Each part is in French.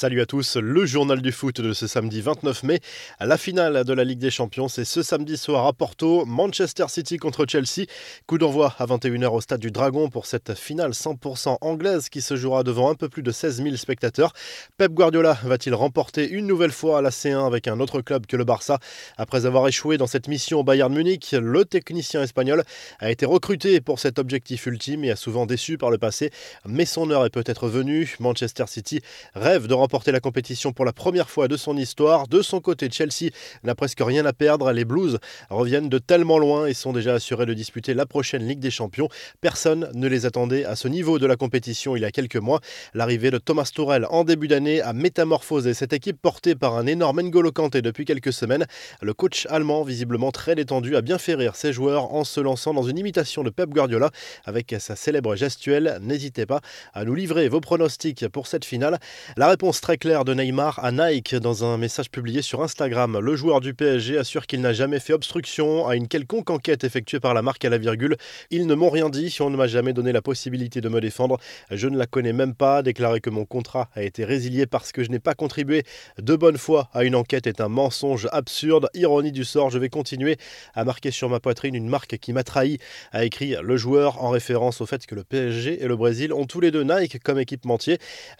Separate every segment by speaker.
Speaker 1: Salut à tous, le journal du foot de ce samedi 29 mai. La finale de la Ligue des Champions, c'est ce samedi soir à Porto, Manchester City contre Chelsea. Coup d'envoi à 21h au stade du Dragon pour cette finale 100% anglaise qui se jouera devant un peu plus de 16 000 spectateurs. Pep Guardiola va-t-il remporter une nouvelle fois la C1 avec un autre club que le Barça? Après avoir échoué dans cette mission au Bayern Munich, le technicien espagnol a été recruté pour cet objectif ultime et a souvent déçu par le passé. Mais son heure est peut-être venue. Manchester City rêve de remporter la compétition pour la première fois de son histoire. De son côté, Chelsea n'a presque rien à perdre. Les Blues reviennent de tellement loin et sont déjà assurés de disputer la prochaine Ligue des Champions. Personne ne les attendait à ce niveau de la compétition il y a quelques mois. L'arrivée de Thomas Tourel en début d'année a métamorphosé cette équipe portée par un énorme N'Golo Kanté depuis quelques semaines. Le coach allemand, visiblement très détendu, a bien fait rire ses joueurs en se lançant dans une imitation de Pep Guardiola avec sa célèbre gestuelle. N'hésitez pas à nous livrer vos pronostics pour cette finale. La réponse très claire de Neymar à Nike dans un message publié sur Instagram. Le joueur du PSG assure qu'il n'a jamais fait obstruction à une quelconque enquête effectuée par la marque à la virgule. Ils ne m'ont rien dit, on ne m'a jamais donné la possibilité de me défendre. Je ne la connais même pas. Déclarer que mon contrat a été résilié parce que je n'ai pas contribué de bonne foi à une enquête est un mensonge absurde. Ironie du sort, je vais continuer à marquer sur ma poitrine une marque qui m'a trahi, a écrit le joueur en référence au fait que le PSG et le Brésil ont tous les deux Nike comme équipementier.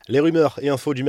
Speaker 1: Les rumeurs et infos du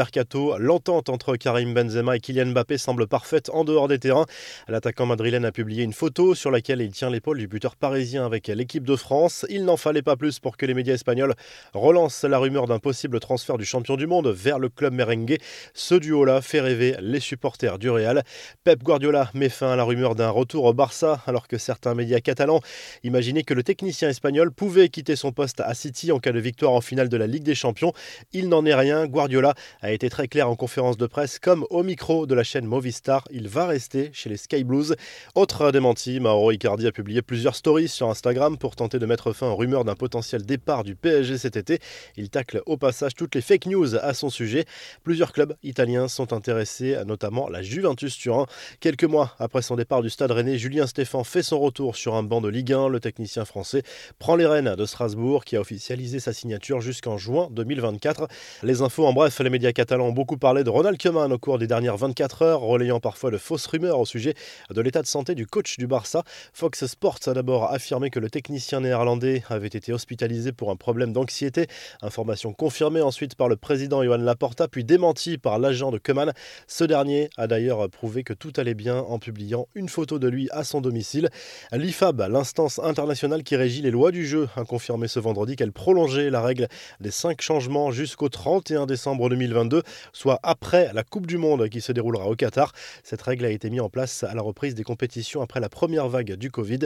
Speaker 1: l'entente entre Karim Benzema et Kylian Mbappé semble parfaite en dehors des terrains. L'attaquant madrilène a publié une photo sur laquelle il tient l'épaule du buteur parisien avec l'équipe de France. Il n'en fallait pas plus pour que les médias espagnols relancent la rumeur d'un possible transfert du champion du monde vers le club merengue. Ce duo-là fait rêver les supporters du Real. Pep Guardiola met fin à la rumeur d'un retour au Barça alors que certains médias catalans imaginaient que le technicien espagnol pouvait quitter son poste à City en cas de victoire en finale de la Ligue des Champions. Il n'en est rien. Guardiola a été très clair en conférence de presse comme au micro de la chaîne Movistar. Il va rester chez les Sky Blues. Autre démenti, Mauro Icardi a publié plusieurs stories sur Instagram pour tenter de mettre fin aux rumeurs d'un potentiel départ du PSG cet été. Il tacle au passage toutes les fake news à son sujet. Plusieurs clubs italiens sont intéressés, notamment la Juventus Turin. Quelques mois après son départ du stade rennais, Julien Stéphan fait son retour sur un banc de Ligue 1. Le technicien français prend les rênes de Strasbourg qui a officialisé sa signature jusqu'en juin 2024. Les infos en bref, les médias ont beaucoup parlé de Ronald Koeman au cours des dernières 24 heures, relayant parfois de fausses rumeurs au sujet de l'état de santé du coach du Barça. Fox Sports a d'abord affirmé que le technicien néerlandais avait été hospitalisé pour un problème d'anxiété. Information confirmée ensuite par le président Johan Laporta, puis démentie par l'agent de Koeman. Ce dernier a d'ailleurs prouvé que tout allait bien en publiant une photo de lui à son domicile. L'IFAB, l'instance internationale qui régit les lois du jeu, a confirmé ce vendredi qu'elle prolongeait la règle des cinq changements jusqu'au 31 décembre 2022 soit après la Coupe du Monde qui se déroulera au Qatar. Cette règle a été mise en place à la reprise des compétitions après la première vague du Covid.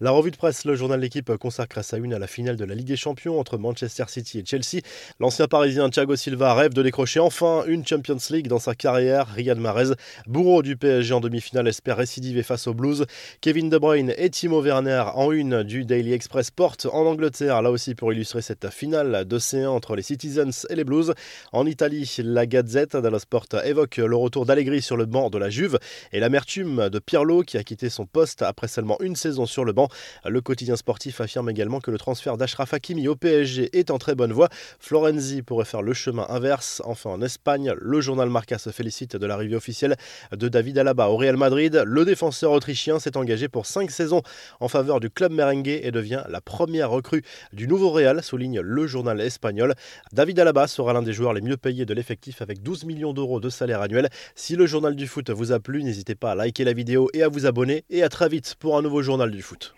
Speaker 1: La revue de presse, le journal L'équipe consacre sa une à la finale de la Ligue des Champions entre Manchester City et Chelsea. L'ancien parisien Thiago Silva rêve de décrocher enfin une Champions League dans sa carrière. Riyad Mahrez, bourreau du PSG en demi-finale, espère récidiver face aux Blues. Kevin De Bruyne et Timo Werner en une du Daily Express portent en Angleterre, là aussi pour illustrer cette finale de C1 entre les Citizens et les Blues. En Italie, la la Gazette dello Sport évoque le retour d'Allegri sur le banc de la Juve et l'amertume de Pirlo qui a quitté son poste après seulement une saison sur le banc. Le quotidien sportif affirme également que le transfert d'Ashraf Hakimi au PSG est en très bonne voie. Florenzi pourrait faire le chemin inverse. Enfin en Espagne, le journal Marca se félicite de l'arrivée officielle de David Alaba au Real Madrid. Le défenseur autrichien s'est engagé pour cinq saisons en faveur du club merengue et devient la première recrue du nouveau Real, souligne le journal espagnol. David Alaba sera l'un des joueurs les mieux payés de l'effectif avec 12 millions d'euros de salaire annuel. Si le journal du foot vous a plu, n'hésitez pas à liker la vidéo et à vous abonner. Et à très vite pour un nouveau journal du foot.